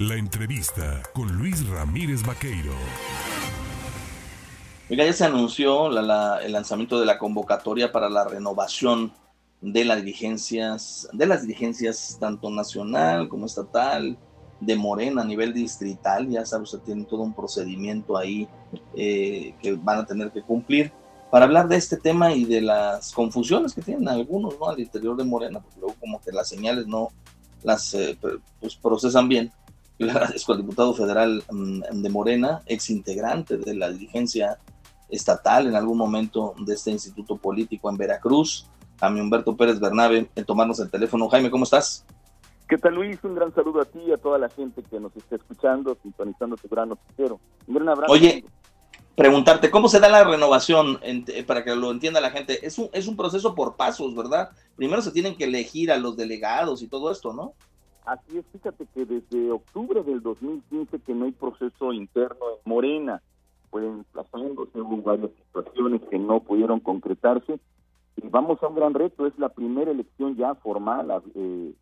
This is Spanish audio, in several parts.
La entrevista con Luis Ramírez Vaqueiro. Mira, ya se anunció el lanzamiento de la convocatoria para la renovación de las dirigencias, de las dirigencias tanto nacional como estatal, de Morena a nivel distrital, ya sabes, usted tiene todo un procedimiento ahí eh, que van a tener que cumplir para hablar de este tema y de las confusiones que tienen algunos ¿no? al interior de Morena, porque luego como que las señales no las eh, pues procesan bien. Yo le agradezco al diputado federal mm, de Morena, ex integrante de la dirigencia estatal en algún momento de este instituto político en Veracruz, a mi Humberto Pérez Bernabe, en tomarnos el teléfono. Jaime, ¿cómo estás? ¿Qué tal Luis? Un gran saludo a ti y a toda la gente que nos está escuchando, sintonizando tu gran noticiero. Un gran abrazo. Oye, preguntarte, ¿cómo se da la renovación eh, para que lo entienda la gente? Es un, es un proceso por pasos, ¿verdad? Primero se tienen que elegir a los delegados y todo esto, ¿no? Así es, fíjate que desde octubre del 2015 que no hay proceso interno en Morena, pueden emplazándose, hubo varias situaciones que no pudieron concretarse, y vamos a un gran reto, es la primera elección ya formal eh,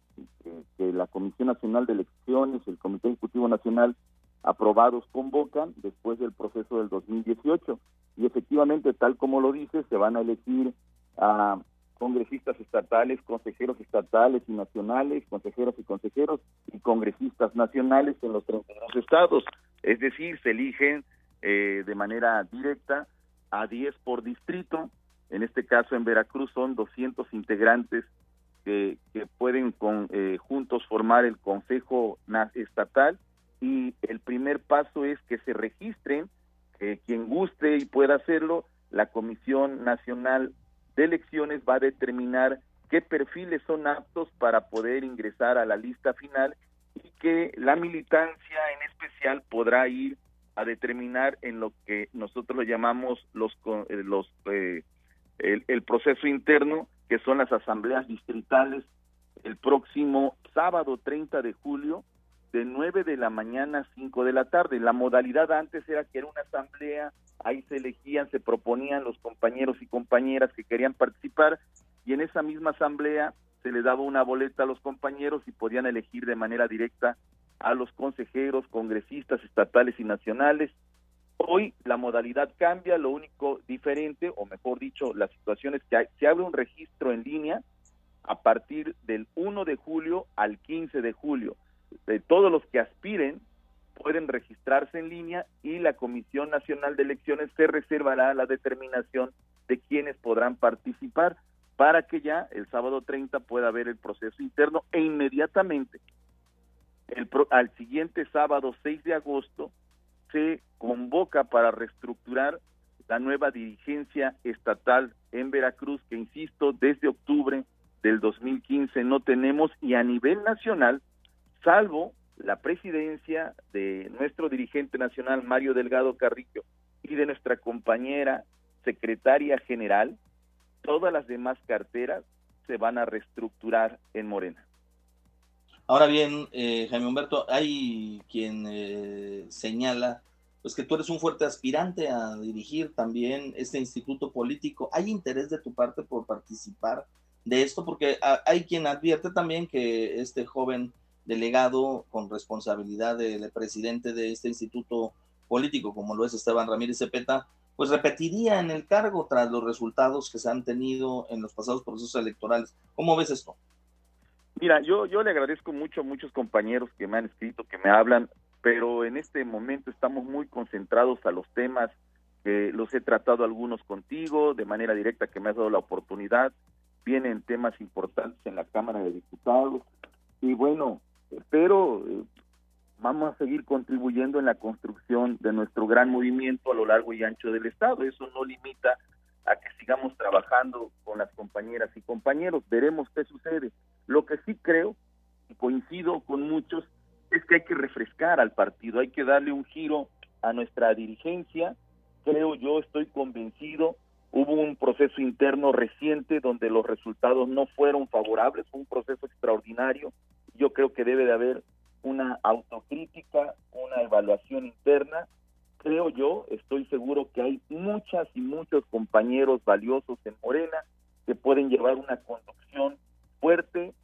que, la Comisión Nacional de Elecciones, el Comité Ejecutivo Nacional, aprobados convocan después del proceso del 2018. Y efectivamente, tal como lo dice, se van a elegir a congresistas estatales, consejeros estatales y nacionales, consejeros y consejeros y congresistas nacionales en los 32 estados. Es decir, se eligen eh, de manera directa a 10 por distrito. En este caso, en Veracruz son 200 integrantes que, pueden con, eh, juntos formar el Consejo Estatal y el primer paso es que se registren, quien guste y pueda hacerlo, la Comisión Nacional de Elecciones va a determinar qué perfiles son aptos para poder ingresar a la lista final y que la militancia en especial podrá ir a determinar en lo que nosotros lo llamamos los, eh, los eh, el, proceso interno, que son las asambleas distritales, el próximo sábado 30 de julio, de 9 de la mañana a 5 de la tarde. La modalidad antes era que era una asamblea, ahí se elegían, se proponían los compañeros y compañeras que querían participar, y en esa misma asamblea se les daba una boleta a los compañeros y podían elegir de manera directa a los consejeros, congresistas estatales y nacionales. Hoy la modalidad cambia, lo único diferente, o mejor dicho, la situación es que se abre un registro en línea a partir del 1 de julio al 15 de julio. De todos los que aspiren pueden registrarse en línea y la Comisión Nacional de Elecciones se reservará la determinación de quienes podrán participar para que ya el sábado 30 pueda haber el proceso interno e inmediatamente el al siguiente sábado 6 de agosto se convoca para reestructurar la nueva dirigencia estatal en Veracruz, que insisto, desde octubre del 2015 no tenemos y a nivel nacional, salvo la presidencia de nuestro dirigente nacional Mario Delgado Carrillo y de nuestra compañera secretaria general, todas las demás carteras se van a reestructurar en Morena. Ahora bien, eh, Jaime Humberto, hay quien eh, señala pues que tú eres un fuerte aspirante a dirigir también este instituto político. ¿Hay interés de tu parte por participar de esto? Porque hay quien advierte también que este joven delegado con responsabilidad de presidente de este instituto político, como lo es Esteban Ramírez Cepeta, pues repetiría en el cargo tras los resultados que se han tenido en los pasados procesos electorales. ¿Cómo ves esto? Mira, yo, yo le agradezco mucho a muchos compañeros que me han escrito, que me hablan, pero en este momento estamos muy concentrados a los temas que los he tratado algunos contigo de manera directa que me has dado la oportunidad. Vienen temas importantes en la Cámara de Diputados y bueno, pero eh, vamos a seguir contribuyendo en la construcción de nuestro gran movimiento a lo largo y ancho del Estado. Eso no limita a que sigamos trabajando con las compañeras y compañeros. Veremos qué sucede. Lo que sí creo, y coincido con muchos, es que hay que refrescar al partido, hay que darle un giro a nuestra dirigencia. Creo yo, estoy convencido, hubo un proceso interno reciente donde los resultados no fueron favorables, fue un proceso extraordinario. Yo creo que debe de haber una autocrítica, una evaluación interna. Creo yo, estoy seguro que hay muchas y muchos compañeros valiosos en Morena que pueden llevar una conducción fuerte,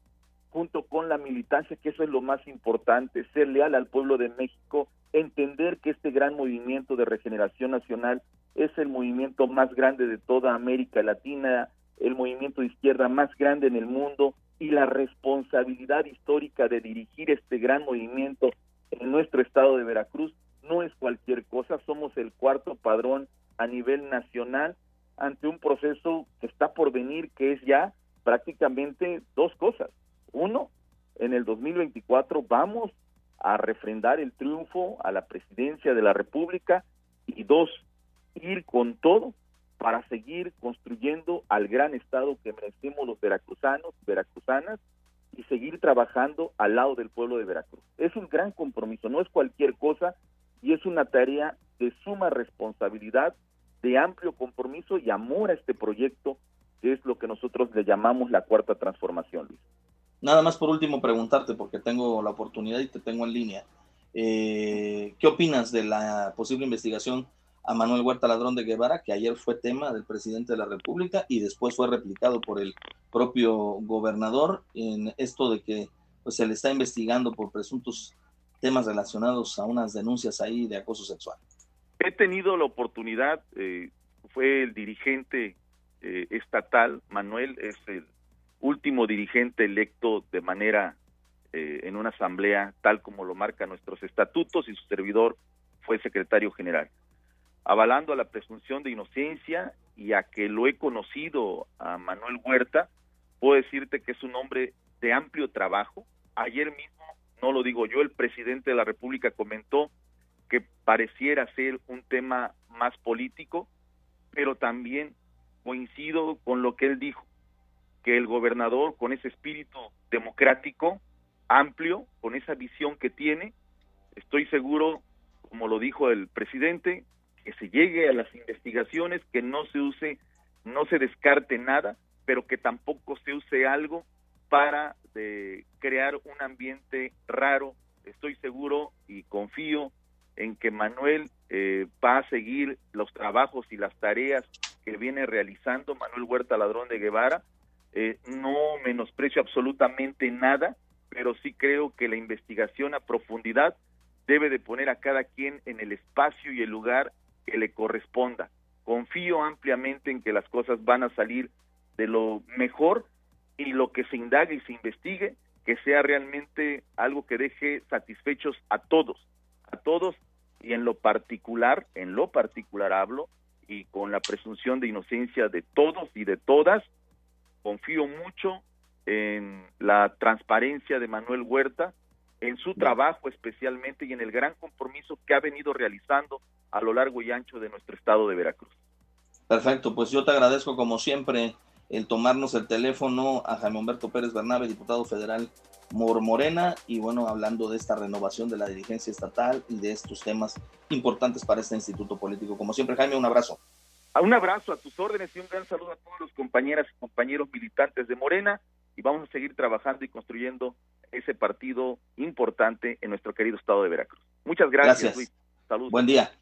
junto con la militancia, que eso es lo más importante, ser leal al pueblo de México, entender que este gran movimiento de regeneración nacional es el movimiento más grande de toda América Latina, el movimiento de izquierda más grande en el mundo y la responsabilidad histórica de dirigir este gran movimiento en nuestro estado de Veracruz no es cualquier cosa, somos el cuarto padrón a nivel nacional ante un proceso que está por venir, que es ya prácticamente dos cosas. Uno, en el 2024 vamos a refrendar el triunfo a la presidencia de la República y dos, ir con todo para seguir construyendo al gran Estado que merecemos los veracruzanos, veracruzanas y seguir trabajando al lado del pueblo de Veracruz. Es un gran compromiso, no es cualquier cosa y es una tarea de suma responsabilidad, de amplio compromiso y amor a este proyecto que es lo que nosotros le llamamos la cuarta transformación, Luis. Nada más por último preguntarte, porque tengo la oportunidad y te tengo en línea. Eh, ¿Qué opinas de la posible investigación a Manuel Huerta Ladrón de Guevara, que ayer fue tema del presidente de la República y después fue replicado por el propio gobernador en esto de que pues, se le está investigando por presuntos temas relacionados a unas denuncias ahí de acoso sexual? He tenido la oportunidad, eh, fue el dirigente eh, estatal, Manuel es el último dirigente electo de manera eh, en una asamblea tal como lo marcan nuestros estatutos y su servidor fue secretario general. Avalando a la presunción de inocencia y a que lo he conocido a Manuel Huerta, puedo decirte que es un hombre de amplio trabajo. Ayer mismo, no lo digo yo, el presidente de la República comentó que pareciera ser un tema más político, pero también coincido con lo que él dijo que el gobernador con ese espíritu democrático amplio, con esa visión que tiene, estoy seguro, como lo dijo el presidente, que se llegue a las investigaciones, que no se use, no se descarte nada, pero que tampoco se use algo para de, crear un ambiente raro. Estoy seguro y confío en que Manuel eh, va a seguir los trabajos y las tareas que viene realizando Manuel Huerta Ladrón de Guevara eh, no menosprecio absolutamente nada, pero sí creo que la investigación a profundidad debe de poner a cada quien en el espacio y el lugar que le corresponda. Confío ampliamente en que las cosas van a salir de lo mejor y lo que se indague y se investigue, que sea realmente algo que deje satisfechos a todos, a todos y en lo particular, en lo particular hablo, y con la presunción de inocencia de todos y de todas, confío mucho en la transparencia de Manuel Huerta, en su trabajo especialmente y en el gran compromiso que ha venido realizando a lo largo y ancho de nuestro estado de Veracruz. Perfecto, pues yo te agradezco como siempre el tomarnos el teléfono a Jaime Humberto Pérez Bernabe, diputado federal Mor Morena, y bueno, hablando de esta renovación de la dirigencia estatal y de estos temas importantes para este instituto político. Como siempre, Jaime, un abrazo. Un abrazo a tus órdenes y un gran saludo a todos los compañeras y compañeros militantes de Morena y vamos a seguir trabajando y construyendo ese partido importante en nuestro querido estado de Veracruz. Muchas gracias, gracias. Luis. Saludos. Buen día.